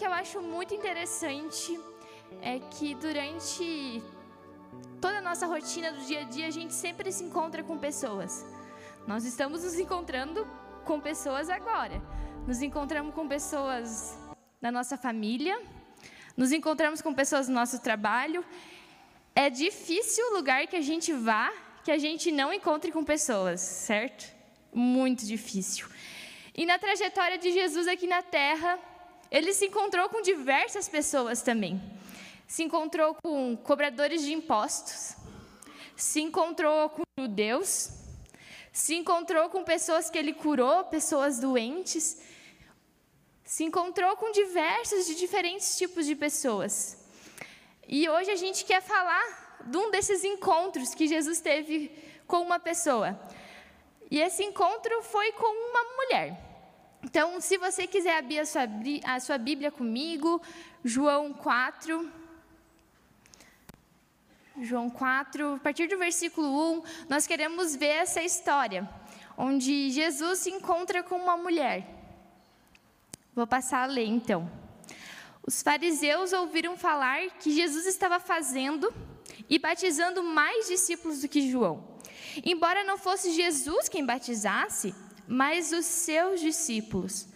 que eu acho muito interessante é que durante toda a nossa rotina do dia a dia, a gente sempre se encontra com pessoas. Nós estamos nos encontrando com pessoas agora. Nos encontramos com pessoas da nossa família, nos encontramos com pessoas do nosso trabalho. É difícil o lugar que a gente vá que a gente não encontre com pessoas, certo? Muito difícil. E na trajetória de Jesus aqui na terra, ele se encontrou com diversas pessoas também. Se encontrou com cobradores de impostos, se encontrou com judeus, se encontrou com pessoas que ele curou, pessoas doentes, se encontrou com diversos de diferentes tipos de pessoas. E hoje a gente quer falar de um desses encontros que Jesus teve com uma pessoa. E esse encontro foi com uma mulher. Então, se você quiser abrir a sua, a sua Bíblia comigo, João 4. João 4, a partir do versículo 1, nós queremos ver essa história, onde Jesus se encontra com uma mulher. Vou passar a ler então. Os fariseus ouviram falar que Jesus estava fazendo e batizando mais discípulos do que João. Embora não fosse Jesus quem batizasse, mas os seus discípulos.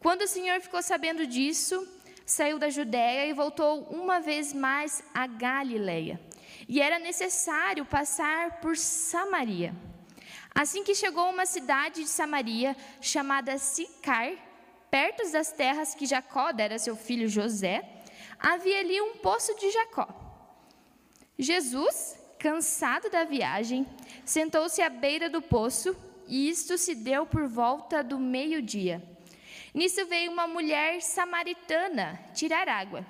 Quando o Senhor ficou sabendo disso, saiu da Judéia e voltou uma vez mais a Galileia. E era necessário passar por Samaria. Assim que chegou a uma cidade de Samaria chamada Sicar, perto das terras que Jacó dera a seu filho José, havia ali um poço de Jacó. Jesus, cansado da viagem, sentou-se à beira do poço, e isto se deu por volta do meio-dia. Nisso veio uma mulher samaritana tirar água.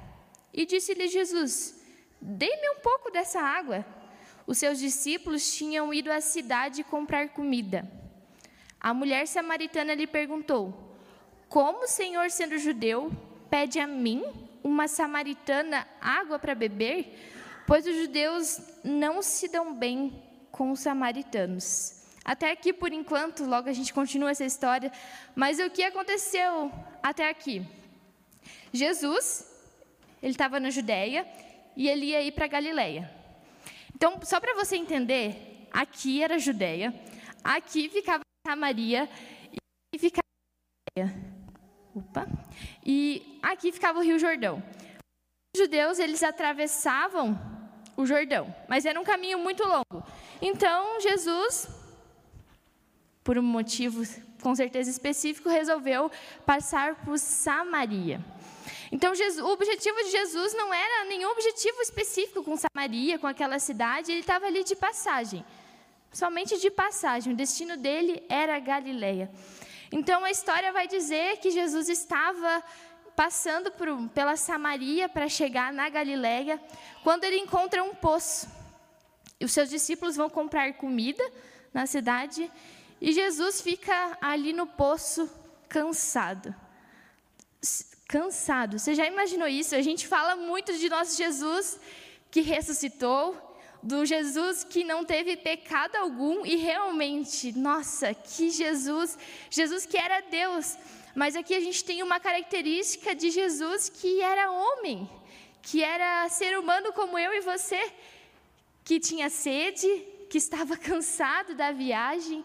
E disse-lhe Jesus: Dê-me um pouco dessa água. Os seus discípulos tinham ido à cidade comprar comida. A mulher samaritana lhe perguntou: como o Senhor, sendo judeu, pede a mim, uma samaritana, água para beber? Pois os judeus não se dão bem com os samaritanos. Até aqui, por enquanto, logo a gente continua essa história. Mas o que aconteceu até aqui? Jesus, ele estava na Judéia e ele ia ir para Galiléia. Então, só para você entender, aqui era Judéia, aqui ficava Samaria e ficava Opa. E aqui ficava o Rio Jordão. Os judeus, eles atravessavam o Jordão, mas era um caminho muito longo. Então, Jesus, por um motivo com certeza específico, resolveu passar por Samaria. Então, Jesus, o objetivo de Jesus não era nenhum objetivo específico com Samaria, com aquela cidade, ele estava ali de passagem. Somente de passagem. O destino dele era Galileia. Então a história vai dizer que Jesus estava passando por, pela Samaria para chegar na Galiléia, quando ele encontra um poço. E os seus discípulos vão comprar comida na cidade e Jesus fica ali no poço cansado. Cansado. Você já imaginou isso? A gente fala muito de nosso Jesus que ressuscitou, do Jesus que não teve pecado algum e realmente, nossa, que Jesus, Jesus que era Deus. Mas aqui a gente tem uma característica de Jesus que era homem, que era ser humano como eu e você, que tinha sede, que estava cansado da viagem.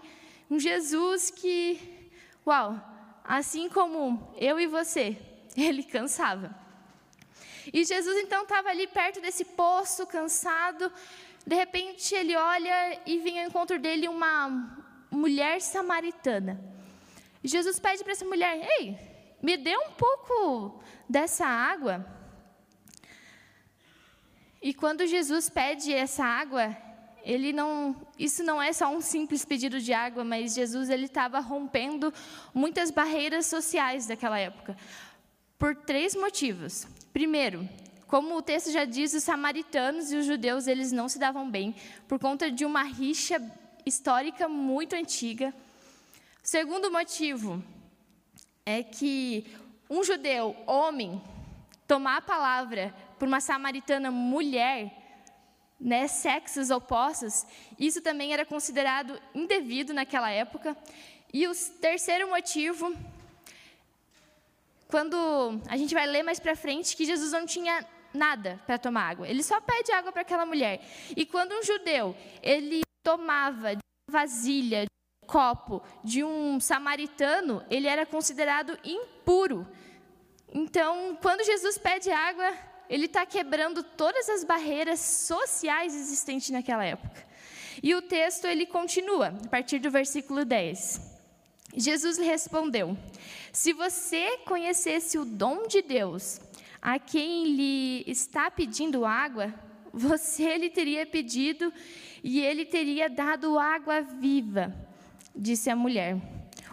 Um Jesus que, uau, assim como eu e você, ele cansava. E Jesus então estava ali perto desse poço, cansado, de repente ele olha e vem ao encontro dele uma mulher samaritana. Jesus pede para essa mulher: Ei, me dê um pouco dessa água. E quando Jesus pede essa água, ele não, isso não é só um simples pedido de água, mas Jesus ele estava rompendo muitas barreiras sociais daquela época, por três motivos. Primeiro, como o texto já diz, os samaritanos e os judeus eles não se davam bem por conta de uma rixa histórica muito antiga. Segundo motivo é que um judeu, homem, tomar a palavra por uma samaritana mulher, né, sexos opostos, isso também era considerado indevido naquela época. E o terceiro motivo quando a gente vai ler mais para frente que Jesus não tinha nada para tomar água. Ele só pede água para aquela mulher. E quando um judeu, ele tomava de vasilha, de copo de um samaritano, ele era considerado impuro. Então, quando Jesus pede água, ele está quebrando todas as barreiras sociais existentes naquela época. E o texto ele continua, a partir do versículo 10. Jesus lhe respondeu: Se você conhecesse o dom de Deus, a quem lhe está pedindo água, você lhe teria pedido e ele teria dado água viva, disse a mulher.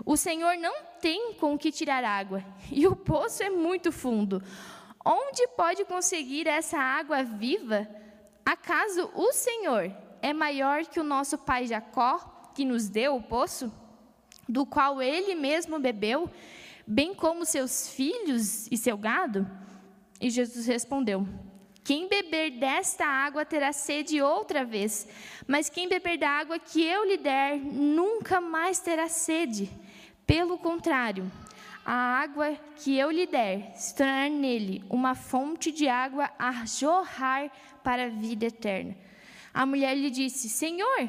O Senhor não tem com que tirar água, e o poço é muito fundo. Onde pode conseguir essa água viva? Acaso o Senhor é maior que o nosso pai Jacó, que nos deu o poço, do qual ele mesmo bebeu, bem como seus filhos e seu gado? E Jesus respondeu: Quem beber desta água terá sede outra vez, mas quem beber da água que eu lhe der nunca mais terá sede. Pelo contrário, a água que eu lhe der se tornará nele uma fonte de água a jorrar para a vida eterna. A mulher lhe disse: Senhor,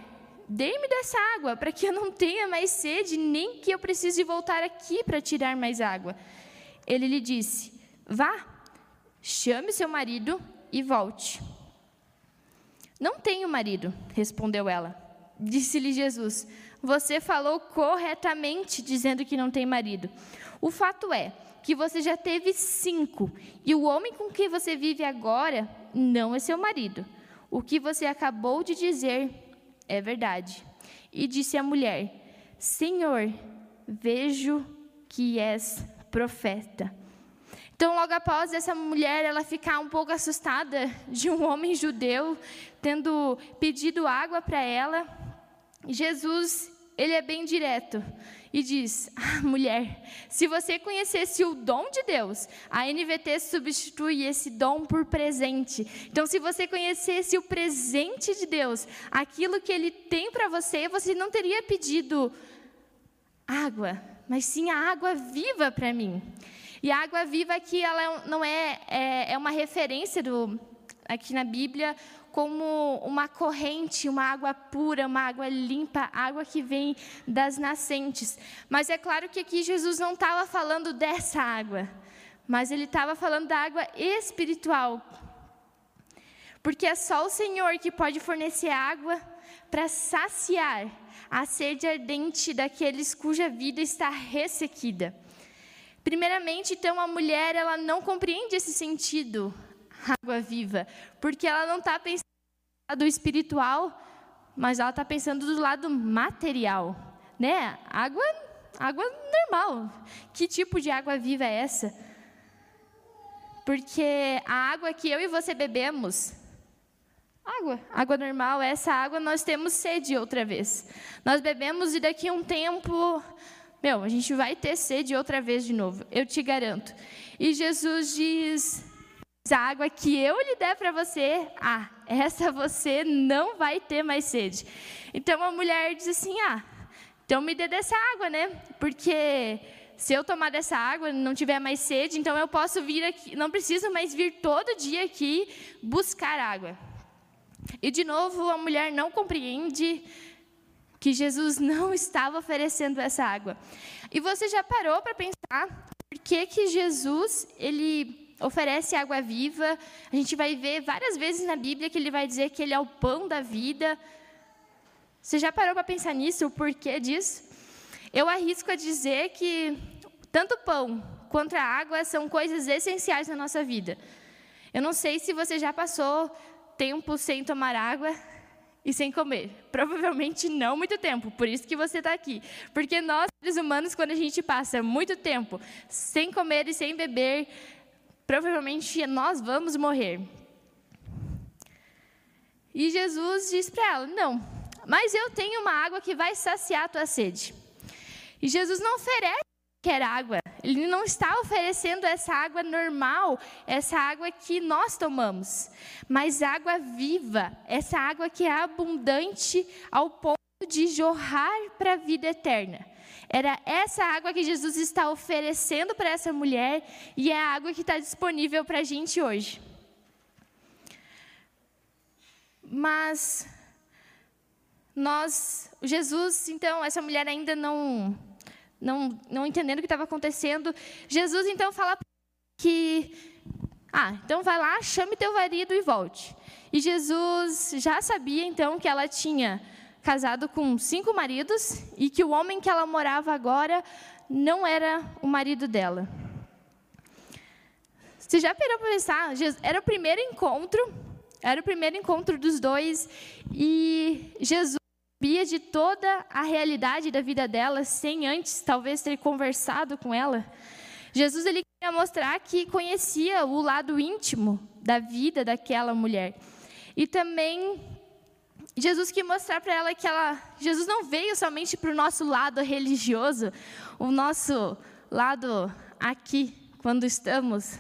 dê-me dessa água, para que eu não tenha mais sede, nem que eu precise voltar aqui para tirar mais água. Ele lhe disse: Vá, chame seu marido e volte. Não tenho marido, respondeu ela. Disse-lhe Jesus: Você falou corretamente dizendo que não tem marido. O fato é que você já teve cinco, e o homem com quem você vive agora não é seu marido. O que você acabou de dizer é verdade. E disse a mulher: Senhor, vejo que és profeta. Então, logo após essa mulher ela ficar um pouco assustada de um homem judeu tendo pedido água para ela, Jesus ele é bem direto e diz: ah, mulher, se você conhecesse o dom de Deus, a NVT substitui esse dom por presente. Então, se você conhecesse o presente de Deus, aquilo que Ele tem para você, você não teria pedido água, mas sim a água viva para mim. E a água viva aqui, ela não é, é, é uma referência do, aqui na Bíblia como uma corrente, uma água pura, uma água limpa, água que vem das nascentes. Mas é claro que aqui Jesus não estava falando dessa água, mas ele estava falando da água espiritual. Porque é só o Senhor que pode fornecer água para saciar a sede ardente daqueles cuja vida está ressequida. Primeiramente, então, a mulher ela não compreende esse sentido água viva, porque ela não está pensando do lado espiritual, mas ela está pensando do lado material, né? Água, água normal. Que tipo de água viva é essa? Porque a água que eu e você bebemos, água, água normal, essa água nós temos sede outra vez. Nós bebemos e daqui a um tempo, meu, a gente vai ter sede outra vez de novo, eu te garanto. E Jesus diz: a água que eu lhe der para você, ah, essa você não vai ter mais sede. Então a mulher diz assim: ah, então me dê dessa água, né? Porque se eu tomar dessa água não tiver mais sede, então eu posso vir aqui, não preciso mais vir todo dia aqui buscar água. E de novo a mulher não compreende que Jesus não estava oferecendo essa água. E você já parou para pensar por que que Jesus ele oferece água viva. A gente vai ver várias vezes na Bíblia que ele vai dizer que ele é o pão da vida. Você já parou para pensar nisso, o porquê disso? Eu arrisco a dizer que tanto o pão quanto a água são coisas essenciais na nossa vida. Eu não sei se você já passou tempo sem tomar água e sem comer. Provavelmente não muito tempo, por isso que você está aqui. Porque nós, seres humanos, quando a gente passa muito tempo sem comer e sem beber, provavelmente nós vamos morrer. E Jesus diz para ela: Não, mas eu tenho uma água que vai saciar a tua sede. E Jesus não oferece qualquer água, ele não está oferecendo essa água normal, essa água que nós tomamos, mas água viva, essa água que é abundante ao ponto de jorrar para a vida eterna. Era essa água que Jesus está oferecendo para essa mulher e é a água que está disponível para a gente hoje. Mas nós, Jesus, então, essa mulher ainda não, não, não entendendo o que estava acontecendo, Jesus então fala que, ah, então vai lá, chame teu marido e volte. E Jesus já sabia então que ela tinha casado com cinco maridos e que o homem que ela morava agora não era o marido dela. Você já parou para pensar? Era o primeiro encontro, era o primeiro encontro dos dois e Jesus sabia de toda a realidade da vida dela sem antes talvez ter conversado com ela. Jesus ele queria mostrar que conhecia o lado íntimo da vida daquela mulher. E também Jesus quis mostrar para ela que ela, Jesus não veio somente para o nosso lado religioso, o nosso lado aqui, quando estamos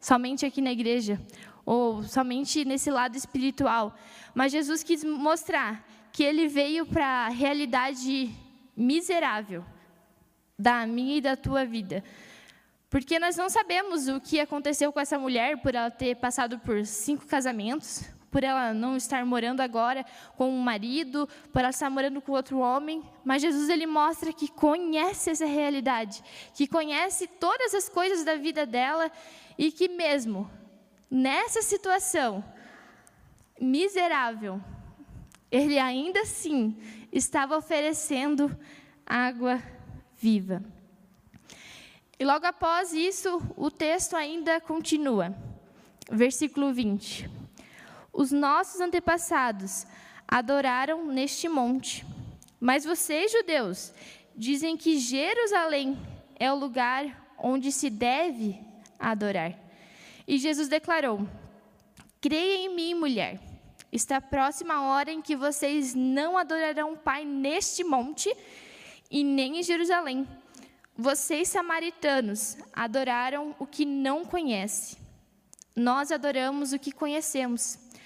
somente aqui na igreja, ou somente nesse lado espiritual. Mas Jesus quis mostrar que ele veio para a realidade miserável da minha e da tua vida. Porque nós não sabemos o que aconteceu com essa mulher por ela ter passado por cinco casamentos, por ela não estar morando agora com um marido, por ela estar morando com outro homem, mas Jesus ele mostra que conhece essa realidade, que conhece todas as coisas da vida dela e que mesmo nessa situação miserável, ele ainda assim estava oferecendo água viva. E logo após isso, o texto ainda continua. Versículo 20. Os nossos antepassados adoraram neste monte. Mas vocês, judeus, dizem que Jerusalém é o lugar onde se deve adorar. E Jesus declarou: Creia em mim, mulher. Está próxima a hora em que vocês não adorarão o Pai neste monte e nem em Jerusalém. Vocês, samaritanos, adoraram o que não conhece. Nós adoramos o que conhecemos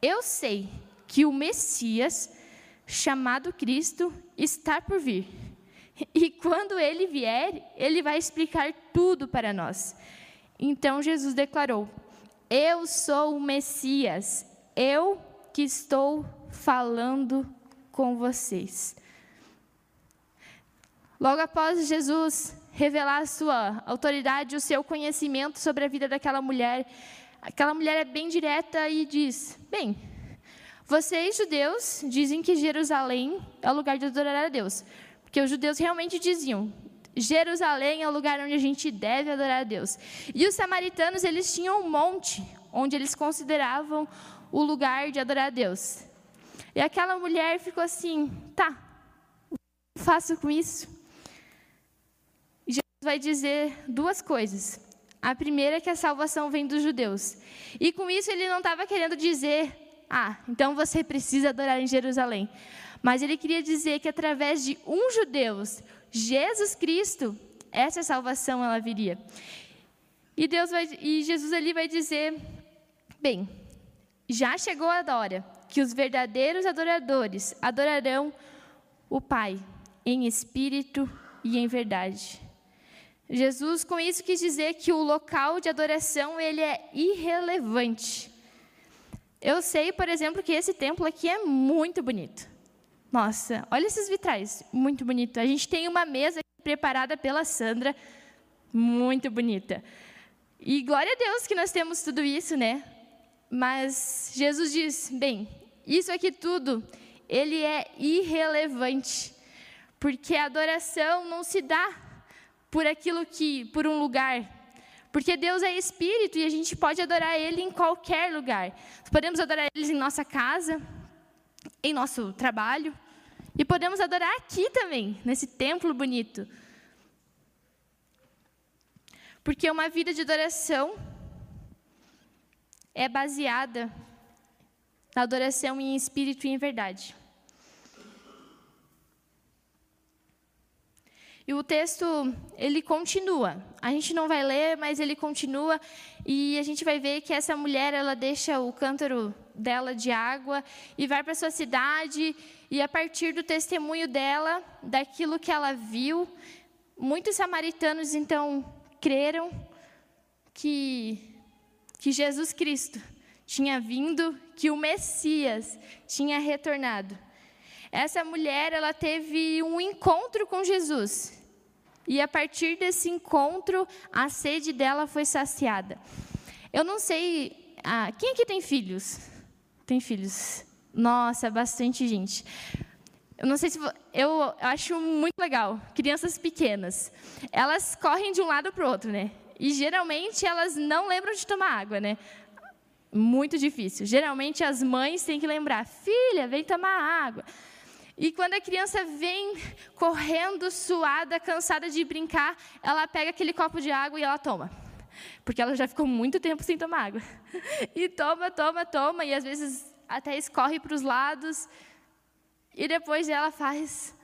Eu sei que o Messias, chamado Cristo, está por vir. E quando ele vier, ele vai explicar tudo para nós. Então Jesus declarou: Eu sou o Messias, eu que estou falando com vocês. Logo após Jesus revelar a sua autoridade, o seu conhecimento sobre a vida daquela mulher, aquela mulher é bem direta e diz: Bem, vocês, judeus, dizem que Jerusalém é o lugar de adorar a Deus. Porque os judeus realmente diziam: Jerusalém é o lugar onde a gente deve adorar a Deus. E os samaritanos, eles tinham um monte onde eles consideravam o lugar de adorar a Deus. E aquela mulher ficou assim: tá, o que eu faço com isso? E Jesus vai dizer duas coisas. A primeira é que a salvação vem dos judeus. E com isso ele não estava querendo dizer ah, então você precisa adorar em Jerusalém. Mas ele queria dizer que através de um judeu, Jesus Cristo, essa salvação ela viria. E Deus vai, e Jesus ali vai dizer, bem, já chegou a hora que os verdadeiros adoradores adorarão o Pai em espírito e em verdade. Jesus com isso quis dizer que o local de adoração ele é irrelevante. Eu sei, por exemplo, que esse templo aqui é muito bonito. Nossa, olha esses vitrais, muito bonito. A gente tem uma mesa preparada pela Sandra, muito bonita. E glória a Deus que nós temos tudo isso, né? Mas Jesus diz: bem, isso aqui tudo, ele é irrelevante, porque a adoração não se dá por aquilo que, por um lugar, porque Deus é espírito e a gente pode adorar Ele em qualquer lugar. Podemos adorar Ele em nossa casa, em nosso trabalho, e podemos adorar aqui também, nesse templo bonito. Porque uma vida de adoração é baseada na adoração em espírito e em verdade. E o texto, ele continua. A gente não vai ler, mas ele continua e a gente vai ver que essa mulher, ela deixa o cântaro dela de água e vai para sua cidade e a partir do testemunho dela, daquilo que ela viu, muitos samaritanos então creram que que Jesus Cristo tinha vindo, que o Messias tinha retornado. Essa mulher, ela teve um encontro com Jesus. E a partir desse encontro, a sede dela foi saciada. Eu não sei. Ah, quem aqui tem filhos? Tem filhos? Nossa, bastante gente. Eu não sei se eu acho muito legal crianças pequenas. Elas correm de um lado para o outro, né? E geralmente elas não lembram de tomar água, né? Muito difícil. Geralmente as mães têm que lembrar: filha, vem tomar água. E quando a criança vem correndo, suada, cansada de brincar, ela pega aquele copo de água e ela toma. Porque ela já ficou muito tempo sem tomar água. E toma, toma, toma, e às vezes até escorre para os lados. E depois ela faz.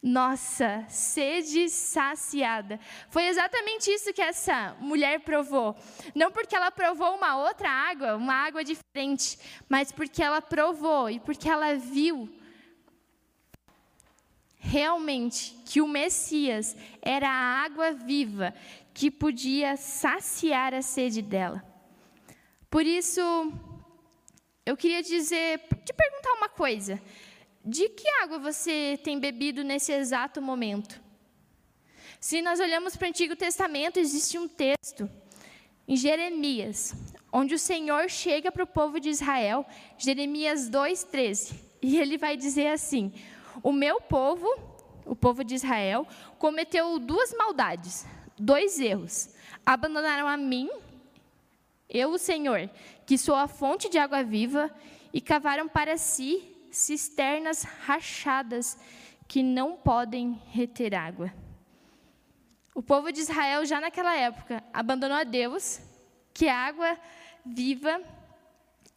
Nossa, sede saciada. Foi exatamente isso que essa mulher provou. Não porque ela provou uma outra água, uma água diferente, mas porque ela provou e porque ela viu realmente que o Messias era a água viva que podia saciar a sede dela. Por isso, eu queria dizer, te perguntar uma coisa. De que água você tem bebido nesse exato momento? Se nós olhamos para o Antigo Testamento, existe um texto em Jeremias, onde o Senhor chega para o povo de Israel, Jeremias 2,13, e ele vai dizer assim: o meu povo, o povo de Israel, cometeu duas maldades, dois erros. Abandonaram a mim, eu, o Senhor, que sou a fonte de água viva, e cavaram para si cisternas rachadas que não podem reter água. O povo de Israel, já naquela época, abandonou a Deus, que é água viva,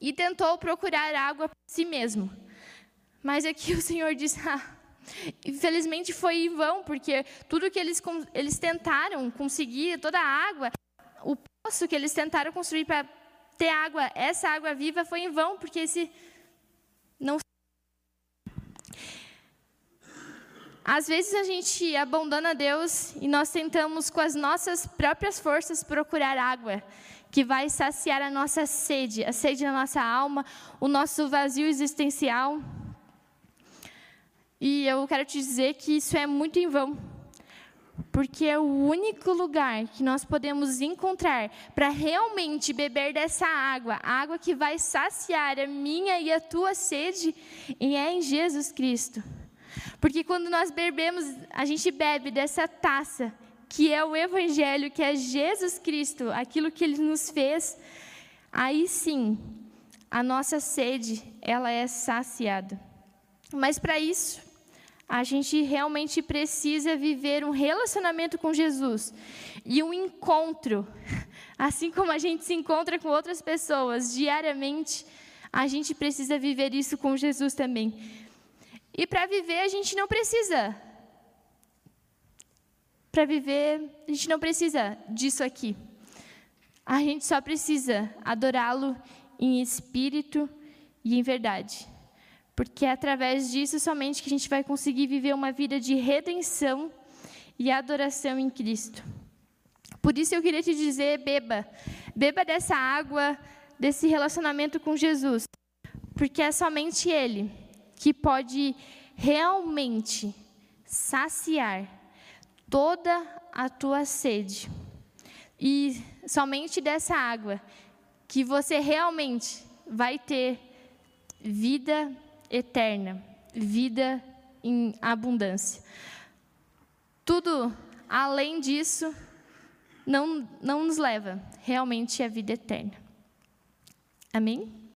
e tentou procurar água para si mesmo. Mas aqui o Senhor diz: ah, infelizmente foi em vão, porque tudo que eles, eles tentaram conseguir, toda a água, o poço que eles tentaram construir para ter água, essa água viva foi em vão, porque esse não. Às vezes a gente abandona Deus e nós tentamos com as nossas próprias forças procurar água que vai saciar a nossa sede, a sede da nossa alma, o nosso vazio existencial. E eu quero te dizer que isso é muito em vão, porque é o único lugar que nós podemos encontrar para realmente beber dessa água, a água que vai saciar a minha e a tua sede, e é em Jesus Cristo. Porque quando nós bebemos, a gente bebe dessa taça, que é o Evangelho, que é Jesus Cristo, aquilo que Ele nos fez, aí sim, a nossa sede, ela é saciada. Mas para isso, a gente realmente precisa viver um relacionamento com Jesus e um encontro. Assim como a gente se encontra com outras pessoas diariamente, a gente precisa viver isso com Jesus também. E para viver, a gente não precisa. Para viver, a gente não precisa disso aqui. A gente só precisa adorá-lo em espírito e em verdade porque é através disso somente que a gente vai conseguir viver uma vida de redenção e adoração em Cristo. Por isso eu queria te dizer, beba, beba dessa água, desse relacionamento com Jesus, porque é somente Ele que pode realmente saciar toda a tua sede. E somente dessa água que você realmente vai ter vida eterna, vida em abundância. Tudo além disso não, não nos leva realmente à vida eterna. Amém?